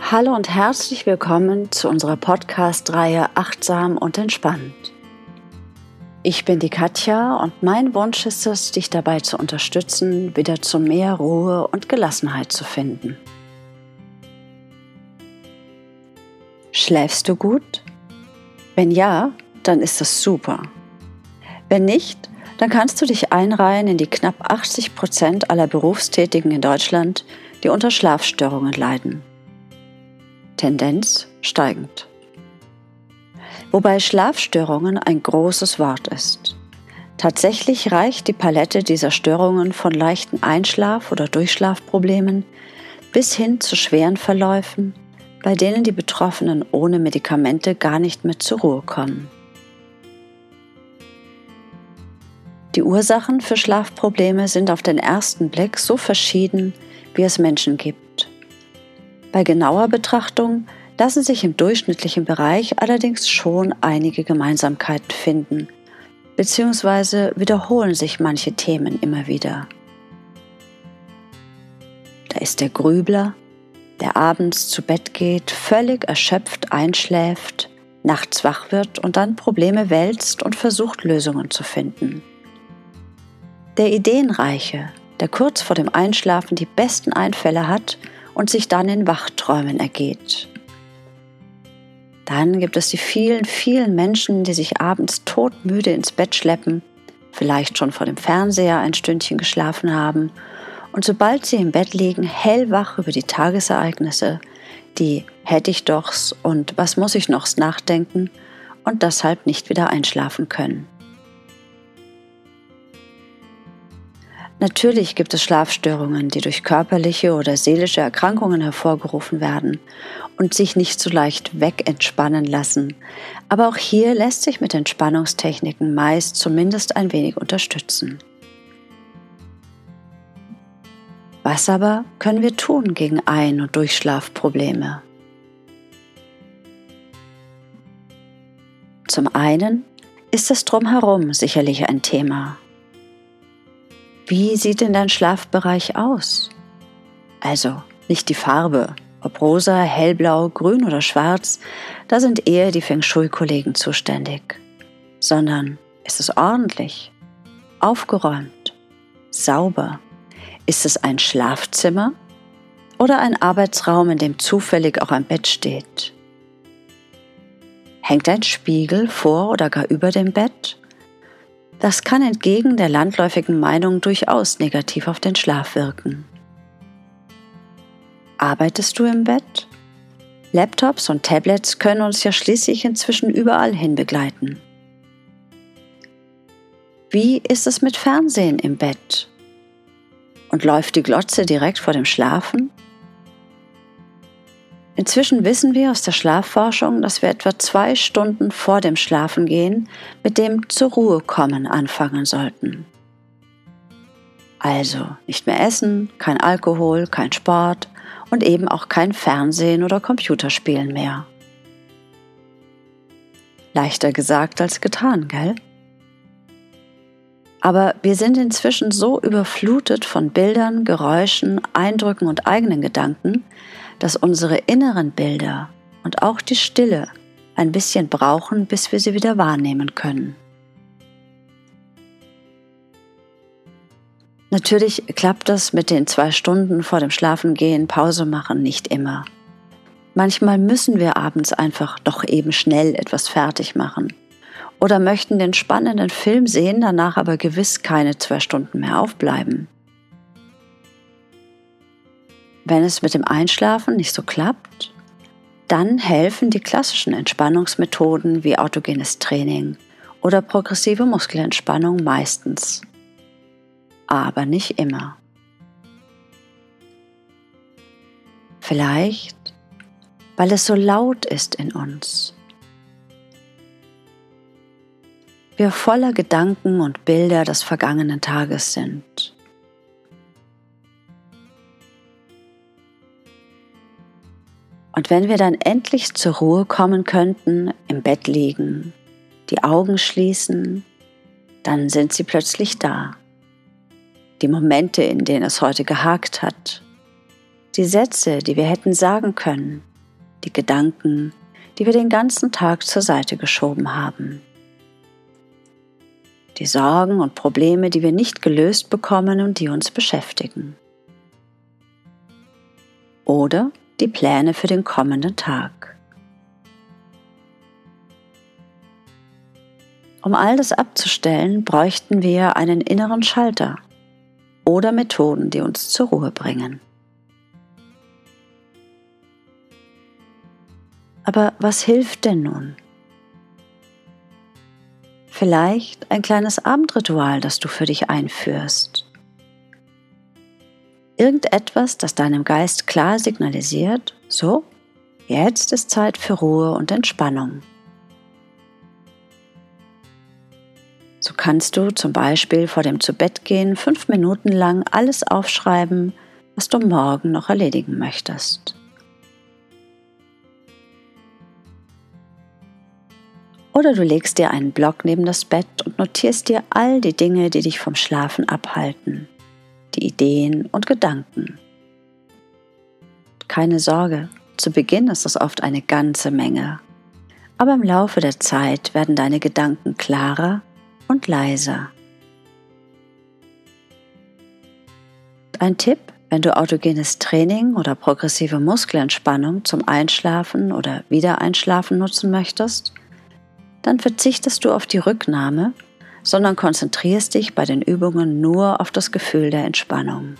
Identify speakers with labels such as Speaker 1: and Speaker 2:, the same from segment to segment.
Speaker 1: Hallo und herzlich willkommen zu unserer Podcast-Reihe Achtsam und Entspannt. Ich bin die Katja und mein Wunsch ist es, dich dabei zu unterstützen, wieder zu mehr Ruhe und Gelassenheit zu finden. Schläfst du gut? Wenn ja, dann ist das super. Wenn nicht, dann kannst du dich einreihen in die knapp 80 Prozent aller Berufstätigen in Deutschland, die unter Schlafstörungen leiden. Tendenz steigend. Wobei Schlafstörungen ein großes Wort ist. Tatsächlich reicht die Palette dieser Störungen von leichten Einschlaf- oder Durchschlafproblemen bis hin zu schweren Verläufen, bei denen die Betroffenen ohne Medikamente gar nicht mehr zur Ruhe kommen. Die Ursachen für Schlafprobleme sind auf den ersten Blick so verschieden, wie es Menschen gibt. Bei genauer Betrachtung lassen sich im durchschnittlichen Bereich allerdings schon einige Gemeinsamkeiten finden, beziehungsweise wiederholen sich manche Themen immer wieder. Da ist der Grübler, der abends zu Bett geht, völlig erschöpft einschläft, nachts wach wird und dann Probleme wälzt und versucht Lösungen zu finden. Der Ideenreiche, der kurz vor dem Einschlafen die besten Einfälle hat und sich dann in Wachträumen ergeht. Dann gibt es die vielen, vielen Menschen, die sich abends todmüde ins Bett schleppen, vielleicht schon vor dem Fernseher ein Stündchen geschlafen haben und sobald sie im Bett liegen, hellwach über die Tagesereignisse, die hätte ich doch's und was muss ich nochs nachdenken und deshalb nicht wieder einschlafen können. Natürlich gibt es Schlafstörungen, die durch körperliche oder seelische Erkrankungen hervorgerufen werden und sich nicht so leicht wegentspannen lassen. Aber auch hier lässt sich mit Entspannungstechniken meist zumindest ein wenig unterstützen. Was aber können wir tun gegen Ein- und Durchschlafprobleme? Zum einen ist das Drumherum sicherlich ein Thema. Wie sieht denn dein Schlafbereich aus? Also nicht die Farbe, ob rosa, hellblau, grün oder schwarz, da sind eher die Feng Shui-Kollegen zuständig, sondern ist es ordentlich, aufgeräumt, sauber? Ist es ein Schlafzimmer oder ein Arbeitsraum, in dem zufällig auch ein Bett steht? Hängt ein Spiegel vor oder gar über dem Bett? Das kann entgegen der landläufigen Meinung durchaus negativ auf den Schlaf wirken. Arbeitest du im Bett? Laptops und Tablets können uns ja schließlich inzwischen überall hin begleiten. Wie ist es mit Fernsehen im Bett? Und läuft die Glotze direkt vor dem Schlafen? Inzwischen wissen wir aus der Schlafforschung, dass wir etwa zwei Stunden vor dem Schlafengehen mit dem zur Ruhe kommen anfangen sollten. Also nicht mehr essen, kein Alkohol, kein Sport und eben auch kein Fernsehen oder Computerspielen mehr. Leichter gesagt als getan, gell? Aber wir sind inzwischen so überflutet von Bildern, Geräuschen, Eindrücken und eigenen Gedanken, dass unsere inneren Bilder und auch die Stille ein bisschen brauchen, bis wir sie wieder wahrnehmen können. Natürlich klappt das mit den zwei Stunden vor dem Schlafengehen Pause machen nicht immer. Manchmal müssen wir abends einfach doch eben schnell etwas fertig machen oder möchten den spannenden Film sehen, danach aber gewiss keine zwei Stunden mehr aufbleiben. Wenn es mit dem Einschlafen nicht so klappt, dann helfen die klassischen Entspannungsmethoden wie autogenes Training oder progressive Muskelentspannung meistens. Aber nicht immer. Vielleicht, weil es so laut ist in uns. Wir voller Gedanken und Bilder des vergangenen Tages sind. Und wenn wir dann endlich zur Ruhe kommen könnten, im Bett liegen, die Augen schließen, dann sind sie plötzlich da. Die Momente, in denen es heute gehakt hat, die Sätze, die wir hätten sagen können, die Gedanken, die wir den ganzen Tag zur Seite geschoben haben. Die Sorgen und Probleme, die wir nicht gelöst bekommen und die uns beschäftigen. Oder die Pläne für den kommenden Tag. Um all das abzustellen, bräuchten wir einen inneren Schalter oder Methoden, die uns zur Ruhe bringen. Aber was hilft denn nun? Vielleicht ein kleines Abendritual, das du für dich einführst. Irgendetwas, das deinem Geist klar signalisiert, so, jetzt ist Zeit für Ruhe und Entspannung. So kannst du zum Beispiel vor dem Zubettgehen fünf Minuten lang alles aufschreiben, was du morgen noch erledigen möchtest. Oder du legst dir einen Block neben das Bett und notierst dir all die Dinge, die dich vom Schlafen abhalten, die Ideen und Gedanken. Keine Sorge, zu Beginn ist es oft eine ganze Menge, aber im Laufe der Zeit werden deine Gedanken klarer und leiser. Ein Tipp, wenn du autogenes Training oder progressive Muskelentspannung zum Einschlafen oder Wiedereinschlafen nutzen möchtest, dann verzichtest du auf die Rücknahme, sondern konzentrierst dich bei den Übungen nur auf das Gefühl der Entspannung.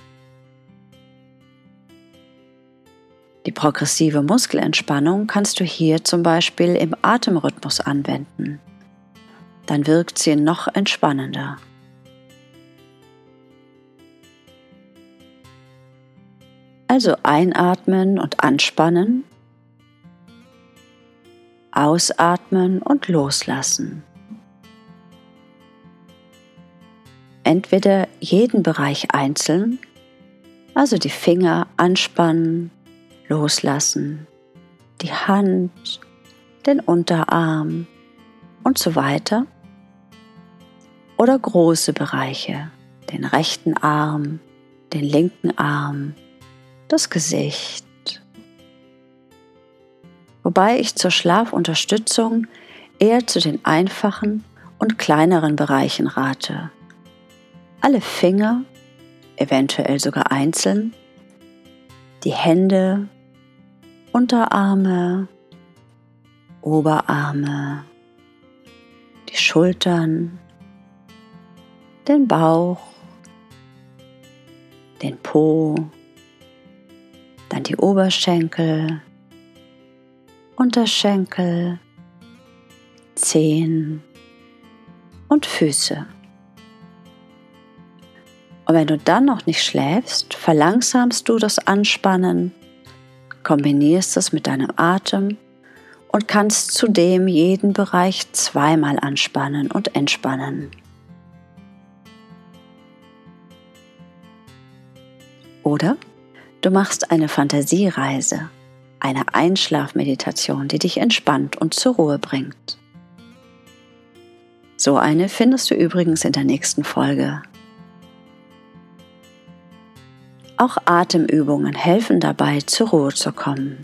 Speaker 1: Die progressive Muskelentspannung kannst du hier zum Beispiel im Atemrhythmus anwenden. Dann wirkt sie noch entspannender. Also einatmen und anspannen Ausatmen und loslassen. Entweder jeden Bereich einzeln, also die Finger anspannen, loslassen, die Hand, den Unterarm und so weiter. Oder große Bereiche, den rechten Arm, den linken Arm, das Gesicht, wobei ich zur Schlafunterstützung eher zu den einfachen und kleineren Bereichen rate. Alle Finger, eventuell sogar einzeln, die Hände, Unterarme, Oberarme, die Schultern, den Bauch, den Po, dann die Oberschenkel, Unterschenkel, Zehen und Füße. Und wenn du dann noch nicht schläfst, verlangsamst du das Anspannen, kombinierst es mit deinem Atem und kannst zudem jeden Bereich zweimal anspannen und entspannen. Oder du machst eine Fantasiereise eine Einschlafmeditation, die dich entspannt und zur Ruhe bringt. So eine findest du übrigens in der nächsten Folge. Auch Atemübungen helfen dabei, zur Ruhe zu kommen.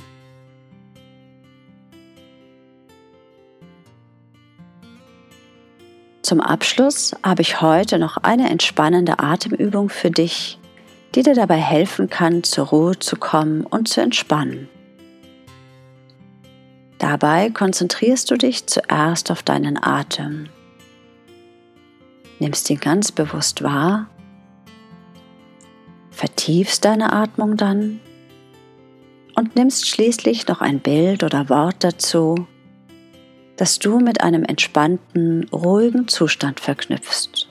Speaker 1: Zum Abschluss habe ich heute noch eine entspannende Atemübung für dich, die dir dabei helfen kann, zur Ruhe zu kommen und zu entspannen. Dabei konzentrierst du dich zuerst auf deinen Atem. Nimmst ihn ganz bewusst wahr, vertiefst deine Atmung dann und nimmst schließlich noch ein Bild oder Wort dazu, das du mit einem entspannten, ruhigen Zustand verknüpfst.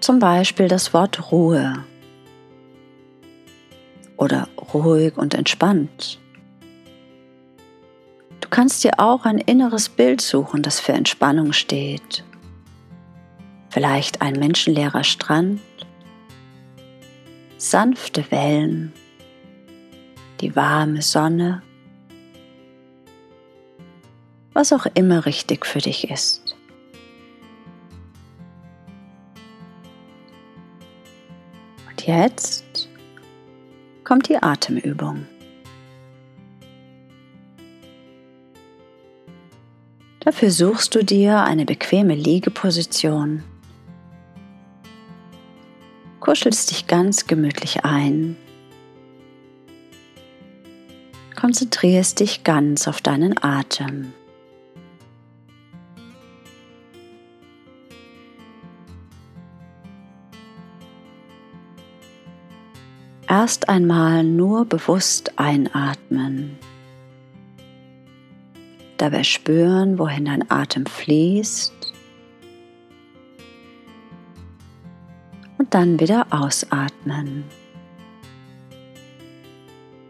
Speaker 1: Zum Beispiel das Wort Ruhe oder ruhig und entspannt. Du kannst dir auch ein inneres Bild suchen, das für Entspannung steht. Vielleicht ein menschenleerer Strand, sanfte Wellen, die warme Sonne, was auch immer richtig für dich ist. Und jetzt kommt die Atemübung. Dafür suchst du dir eine bequeme Liegeposition, kuschelst dich ganz gemütlich ein, konzentrierst dich ganz auf deinen Atem. Erst einmal nur bewusst einatmen. Dabei spüren, wohin dein Atem fließt. Und dann wieder ausatmen.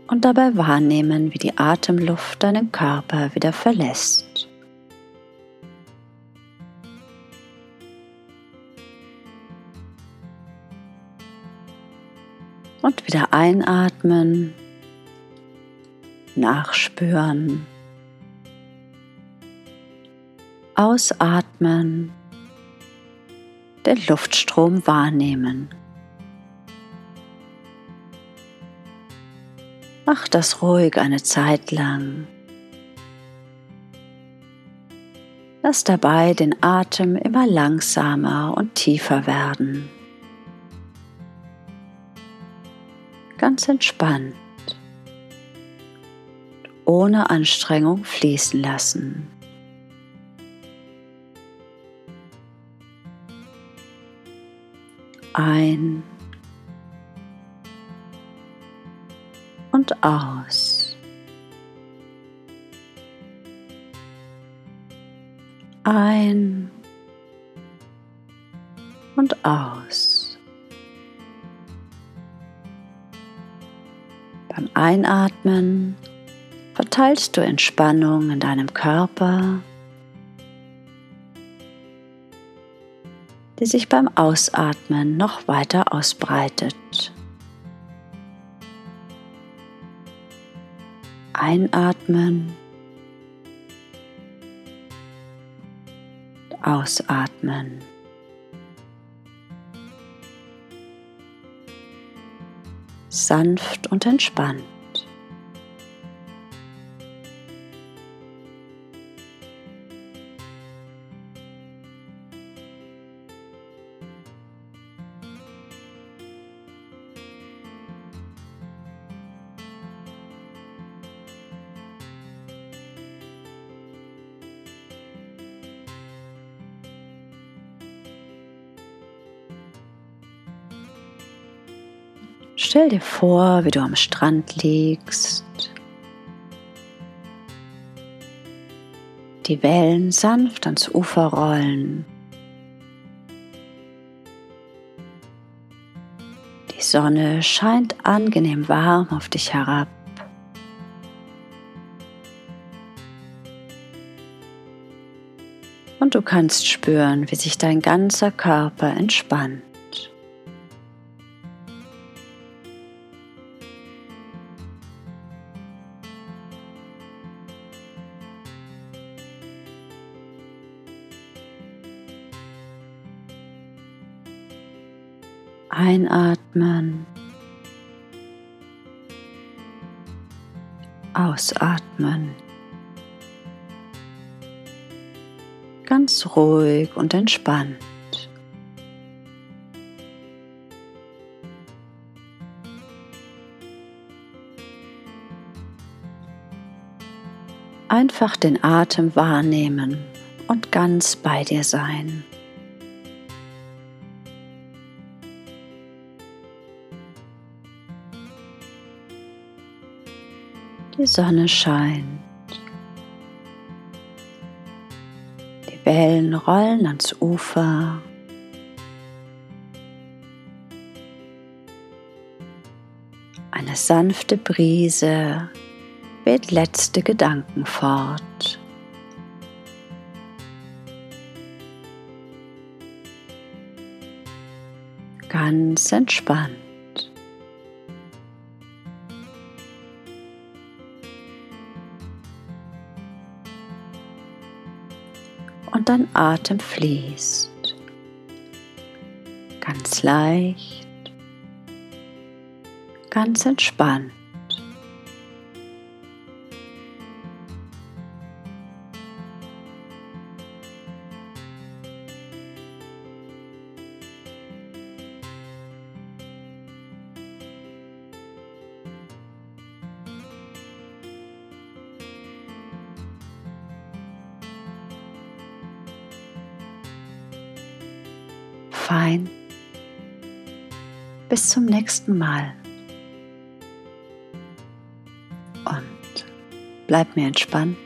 Speaker 1: Und dabei wahrnehmen, wie die Atemluft deinen Körper wieder verlässt. Und wieder einatmen, nachspüren, ausatmen, den Luftstrom wahrnehmen. Mach das ruhig eine Zeit lang. Lass dabei den Atem immer langsamer und tiefer werden. ganz entspannt, ohne Anstrengung fließen lassen. Ein und aus. Ein und aus. Beim Einatmen verteilst du Entspannung in deinem Körper, die sich beim Ausatmen noch weiter ausbreitet. Einatmen, ausatmen. sanft und entspannt. Stell dir vor, wie du am Strand liegst, die Wellen sanft ans Ufer rollen, die Sonne scheint angenehm warm auf dich herab. Und du kannst spüren, wie sich dein ganzer Körper entspannt. Einatmen. Ausatmen. Ganz ruhig und entspannt. Einfach den Atem wahrnehmen und ganz bei dir sein. Sonne scheint. Die Wellen rollen ans Ufer. Eine sanfte Brise weht letzte Gedanken fort. Ganz entspannt. dein Atem fließt. Ganz leicht, ganz entspannt. Zum nächsten Mal. Und bleib mir entspannt